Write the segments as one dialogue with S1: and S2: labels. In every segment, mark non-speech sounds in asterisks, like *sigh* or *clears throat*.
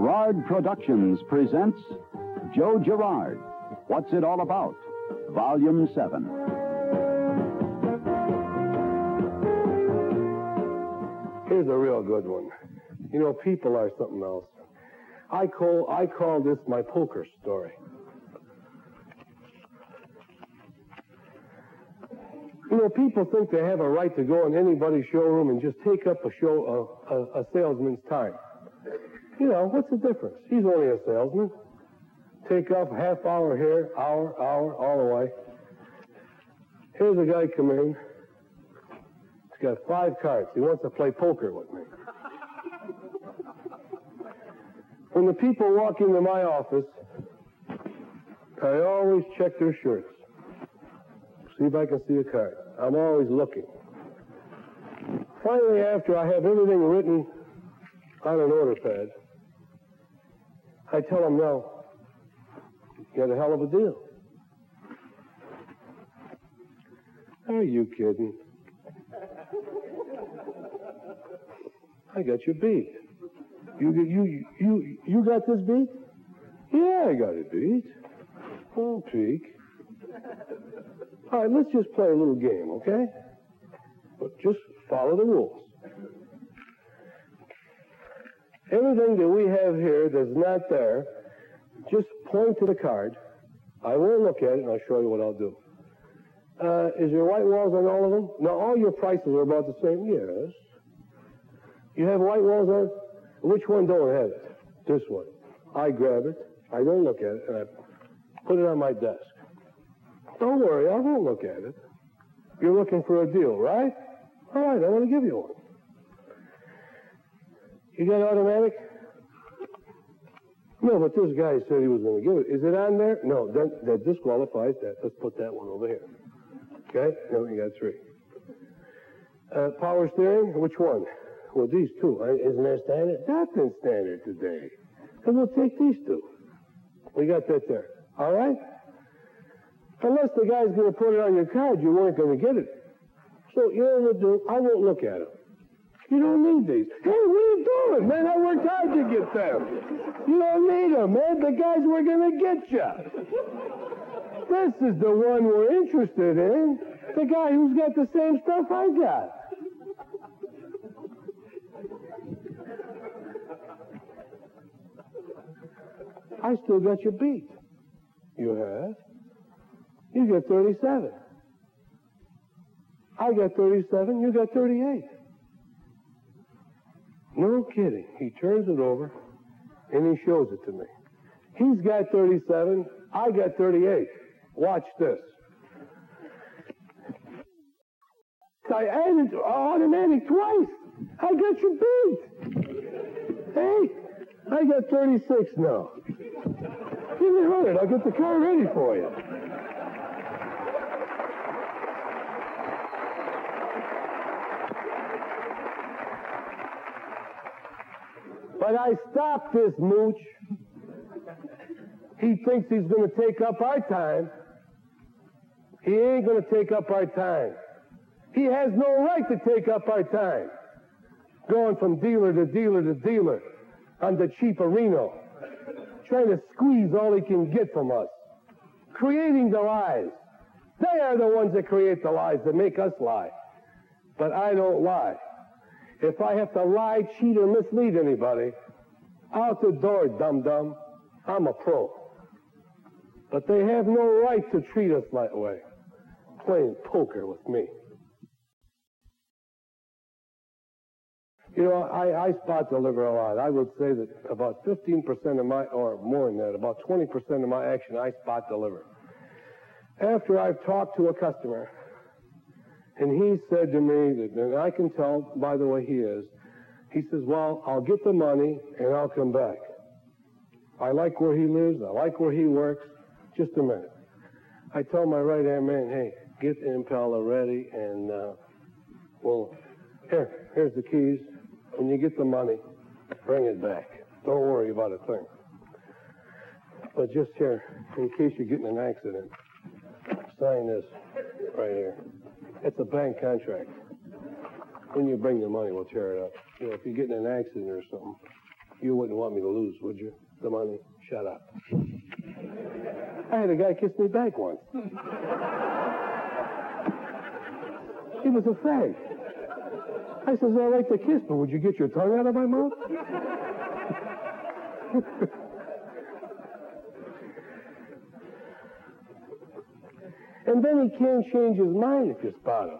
S1: Girard Productions presents Joe Girard. What's it all about? Volume 7.
S2: Here's a real good one. You know, people are something else. I call I call this my poker story. You know, people think they have a right to go in anybody's showroom and just take up a show a, a, a salesman's time. You know, what's the difference? He's only a salesman. Take off half hour here, hour, hour, all the way. Here's a guy come in. He's got five cards. He wants to play poker with me. When the people walk into my office, I always check their shirts. See if I can see a card. I'm always looking. Finally, after I have everything written on an order pad, I tell him, no, you got a hell of a deal. Are you kidding? *laughs* I got you beat. You, you, you, you got this beat? Yeah, I got it beat. Don't peek. All right, let's just play a little game, okay? But just follow the rules. Everything that we have here that's not there, just point to the card. I will look at it and I'll show you what I'll do. Uh, is there white walls on all of them? Now, all your prices are about the same. Yes. You have white walls on? Which one don't have it? This one. I grab it. I don't look at it, and I put it on my desk. Don't worry, I won't look at it. You're looking for a deal, right? All right, I want to give you one. You got automatic? No, but this guy said he was going to give it. Is it on there? No, that, that disqualifies that. Let's put that one over here. Okay? Now we got three. Uh, power steering, which one? Well, these two. Isn't that standard? Nothing standard today. And we'll take these two. We got that there. All right? Unless the guy's going to put it on your card, you weren't going to get it. So you know what do? I won't look at them. You don't need these. Hey, what are you doing, man? I worked hard to get them. You don't need them, man. The guys were going to get you. This is the one we're interested in. The guy who's got the same stuff I got. I still got your beat. You have? You get 37. I got 37, you got 38. No kidding. He turns it over and he shows it to me. He's got 37, I got 38. Watch this. I added automatic twice. I got your beat. Hey, I got 36 now. Give me a minute. I'll get the car ready for you. But I stopped this mooch. He thinks he's going to take up our time. He ain't going to take up our time. He has no right to take up our time. Going from dealer to dealer to dealer on the cheap Reno, trying to squeeze all he can get from us, creating the lies. They are the ones that create the lies that make us lie. But I don't lie. If I have to lie, cheat, or mislead anybody, out the door, dum dum. I'm a pro. But they have no right to treat us that way, playing poker with me. You know, I, I spot deliver a lot. I would say that about 15% of my, or more than that, about 20% of my action, I spot deliver. After I've talked to a customer, and he said to me that, and I can tell by the way he is, he says, well, I'll get the money and I'll come back. I like where he lives. I like where he works. Just a minute. I tell my right hand man, hey, get the Impala ready and, uh, well, here, here's the keys. When you get the money, bring it back. Don't worry about a thing. But just here, in case you get in an accident, sign this right here. It's a bank contract. When you bring the money, we'll tear it up. You know, if you get in an accident or something, You wouldn't want me to lose, would you? The money? Shut up. I had a guy kiss me back once. He was a fag. I says, I like to kiss, but would you get your tongue out of my mouth? *laughs* and then he can't change his mind if you spot him.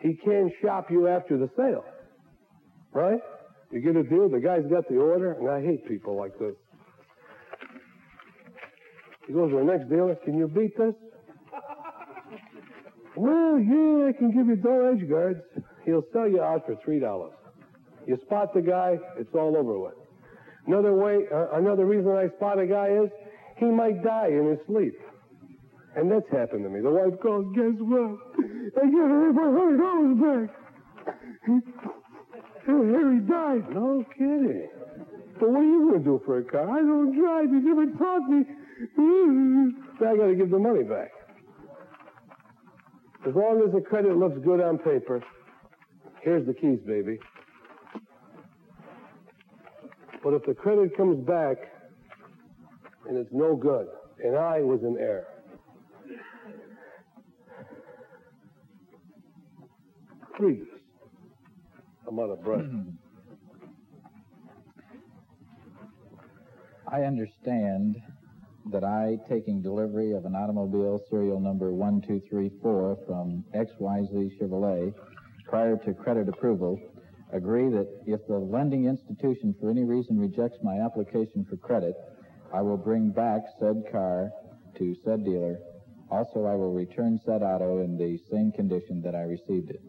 S2: He can't shop you after the sale. Right? You get a deal, the guy's got the order, and I hate people like this. He goes to the next dealer, can you beat this? Well, yeah, I can give you door edge guards. He'll sell you out for three dollars. You spot the guy, it's all over with. Another way, uh, another reason I spot a guy is he might die in his sleep, and that's happened to me. The wife calls, guess what? I got her hundred dollars back. Harry died. No kidding. But what are you going to do for a car? I don't drive. You never taught me. I got to give the money back. As long as the credit looks good on paper, here's the keys, baby. But if the credit comes back and it's no good, and I was in error, this. I'm out of breath. Hmm.
S3: I understand that I, taking delivery of an automobile serial number 1234 from XYZ Chevrolet prior to credit approval, agree that if the lending institution for any reason rejects my application for credit, I will bring back said car to said dealer. Also, I will return said auto in the same condition that I received it.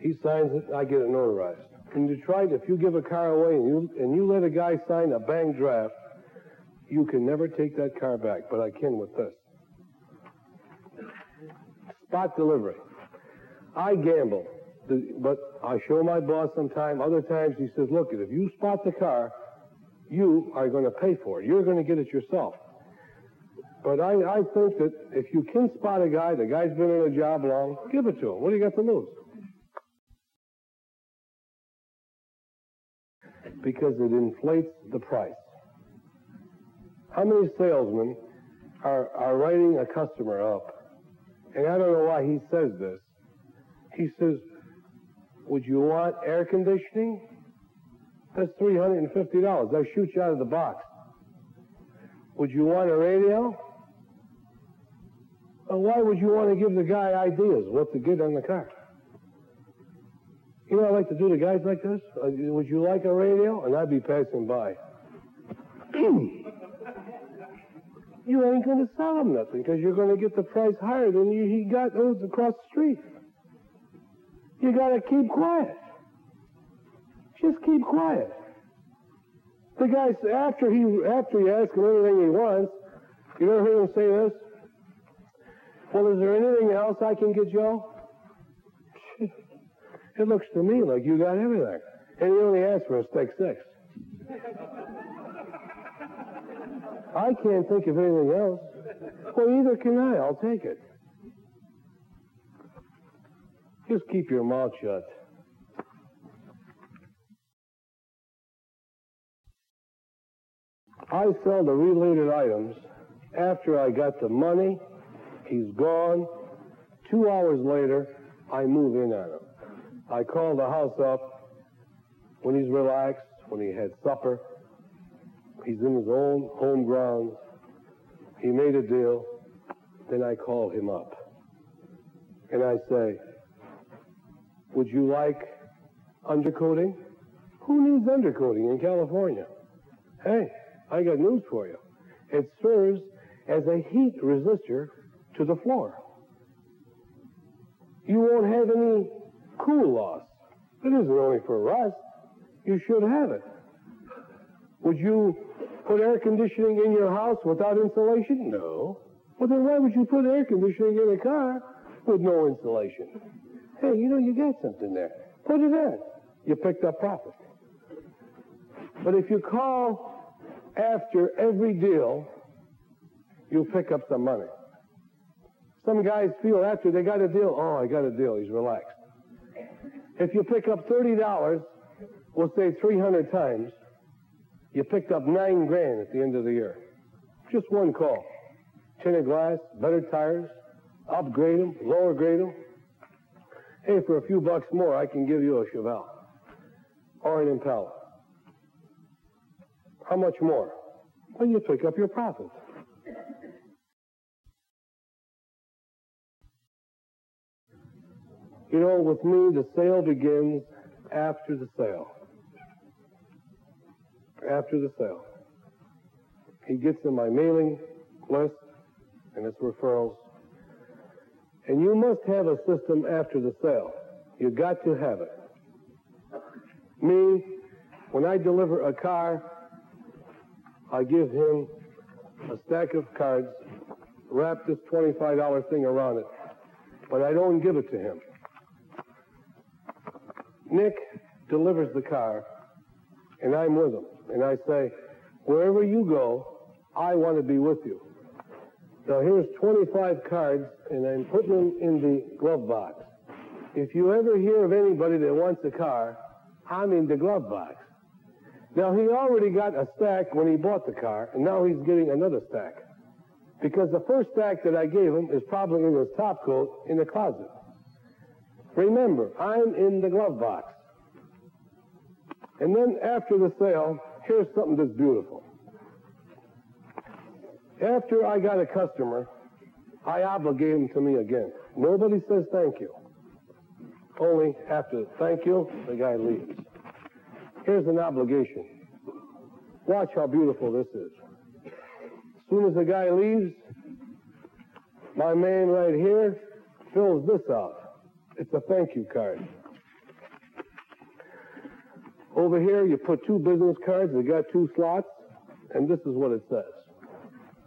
S2: He signs it, I get it notarized. In Detroit, if you give a car away and you, and you let a guy sign a bank draft, you can never take that car back, but I can with this. Spot delivery. I gamble, but I show my boss sometime. Other times he says, look, if you spot the car, you are going to pay for it. You're going to get it yourself. But I, I think that if you can spot a guy, the guy's been in a job long, give it to him. What do you got to lose? Because it inflates the price. How many salesmen are, are writing a customer up? And I don't know why he says this. He says, Would you want air conditioning? That's $350. That shoot you out of the box. Would you want a radio? Well, why would you want to give the guy ideas what to get on the car? You know, I like to do to guys like this. Uh, would you like a radio? And I'd be passing by. *clears throat* you ain't going to sell him nothing because you're going to get the price higher than you, he got those across the street. You got to keep quiet. Just keep quiet. The guy, after he after you ask him anything he wants, you ever hear him say this? Well, is there anything else I can get, Joe? It looks to me like you got everything. And he only asked for a steak six. I can't think of anything else. Well, either can I. I'll take it. Just keep your mouth shut. I sell the related items after I got the money. He's gone. Two hours later, I move in on him. I call the house up when he's relaxed, when he had supper. He's in his own home grounds. He made a deal. Then I call him up. And I say, Would you like undercoating? Who needs undercoating in California? Hey, I got news for you. It serves as a heat resistor to the floor. You won't have any cool loss. It isn't only for rust. You should have it. Would you put air conditioning in your house without insulation? No. Well, then why would you put air conditioning in a car with no insulation? Hey, you know, you got something there. Put it in. You picked up profit. But if you call after every deal, you'll pick up some money. Some guys feel after they got a deal, oh, I got a deal, he's relaxed. If you pick up $30, we'll say 300 times, you picked up nine grand at the end of the year. Just one call. Tinted glass, better tires, upgrade them, lower grade them. Hey, for a few bucks more, I can give you a Chevelle or an Impala. How much more? Well, you pick up your profits. You know, with me, the sale begins after the sale. After the sale. He gets in my mailing list and its referrals. And you must have a system after the sale. You got to have it. Me, when I deliver a car, I give him a stack of cards, wrap this $25 thing around it, but I don't give it to him. Nick delivers the car, and I'm with him. And I say, wherever you go, I want to be with you. So here's 25 cards, and I'm putting them in the glove box. If you ever hear of anybody that wants a car, I'm in the glove box. Now, he already got a stack when he bought the car, and now he's getting another stack. Because the first stack that I gave him is probably in his top coat in the closet. Remember, I'm in the glove box. And then after the sale, here's something that's beautiful. After I got a customer, I obligate him to me again. Nobody says thank you. Only after thank you, the guy leaves. Here's an obligation. Watch how beautiful this is. As soon as the guy leaves, my man right here fills this out. It's a thank you card. Over here, you put two business cards. They got two slots, and this is what it says.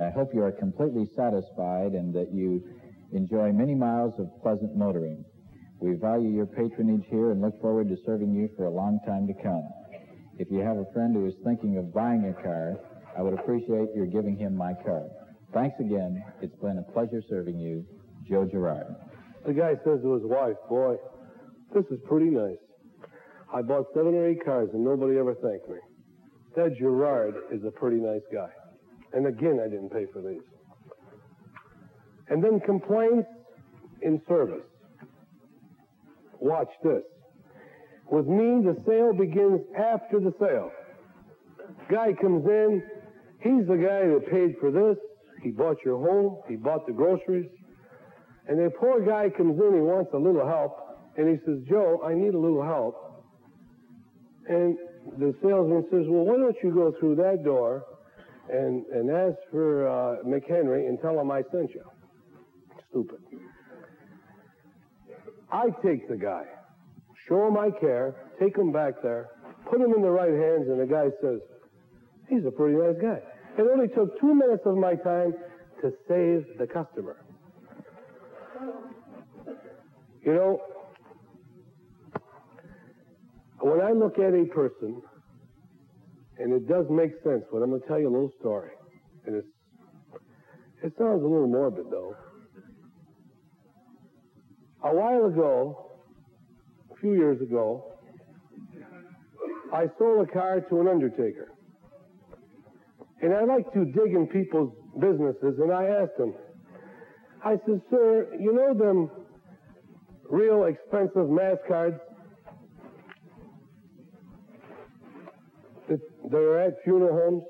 S3: I hope you are completely satisfied and that you enjoy many miles of pleasant motoring. We value your patronage here and look forward to serving you for a long time to come. If you have a friend who is thinking of buying a car, I would appreciate your giving him my card. Thanks again. It's been a pleasure serving you, Joe Girard.
S2: The guy says to his wife, Boy, this is pretty nice. I bought seven or eight cars and nobody ever thanked me. That Girard is a pretty nice guy. And again, I didn't pay for these. And then complaints in service. Watch this. With me, the sale begins after the sale. Guy comes in, he's the guy that paid for this. He bought your home, he bought the groceries. And the poor guy comes in, he wants a little help, and he says, Joe, I need a little help. And the salesman says, well, why don't you go through that door and, and ask for uh, McHenry and tell him I sent you. Stupid. I take the guy, show him I care, take him back there, put him in the right hands, and the guy says, he's a pretty nice guy. It only took two minutes of my time to save the customer. You know, when I look at a person, and it does make sense, but I'm going to tell you a little story. And it's, it sounds a little morbid, though. A while ago, a few years ago, I sold a car to an undertaker. And I like to dig in people's businesses, and I asked him, I said, sir, you know them real expensive mass cards they're at funeral homes?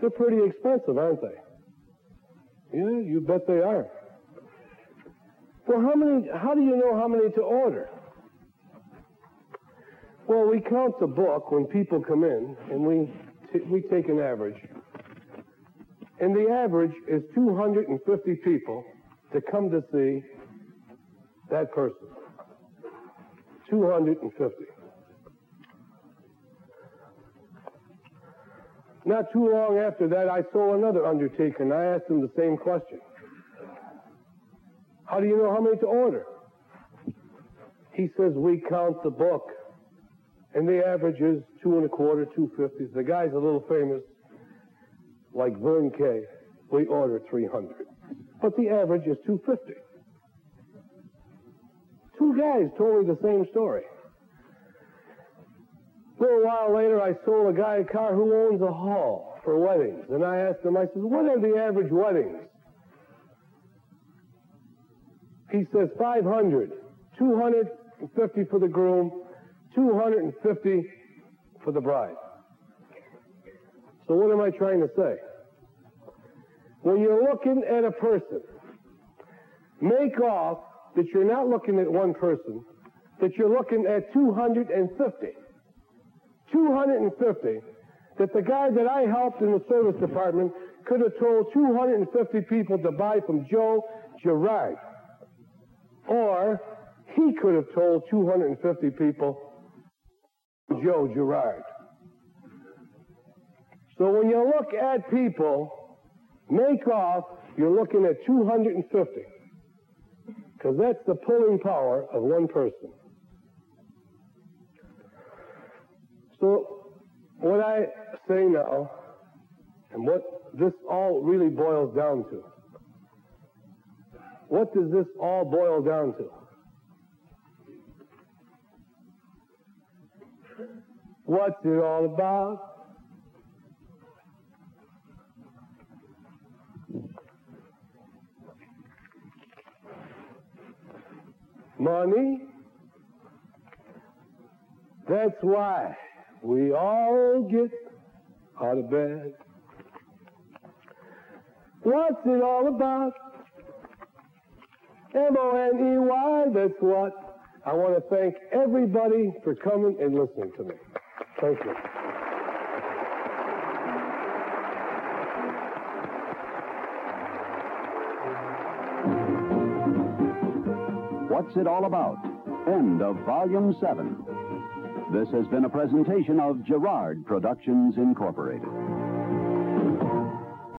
S2: They're pretty expensive, aren't they? Yeah, you bet they are. Well, how many, how do you know how many to order? Well, we count the book when people come in, and we, t- we take an average. And the average is 250 people to come to see that person. 250. Not too long after that, I saw another undertaker, and I asked him the same question. How do you know how many to order? He says, we count the book. And the average is two and a quarter, two fifties. The guy's a little famous, like Vern K, We order 300. But the average is 250. Two guys told me the same story. A little while later, I sold a guy a car who owns a hall for weddings. And I asked him, I said, what are the average weddings? He says 500, 250 for the groom, 250 for the bride. So what am I trying to say? When you're looking at a person, make off that you're not looking at one person, that you're looking at 250. 250 that the guy that I helped in the service department could have told 250 people to buy from Joe Girard. Or he could have told 250 people Joe Girard. So when you look at people, make off, you're looking at 250. Because that's the pulling power of one person. So what I say now, and what this all really boils down to, what does this all boil down to? What's it all about? Money. That's why we all get out of bed. What's it all about? M-O-N-E-Y, that's what. I want to thank everybody for coming and listening to me. Thank you.
S1: What's It All About? End of Volume 7. This has been a presentation of Girard Productions, Incorporated.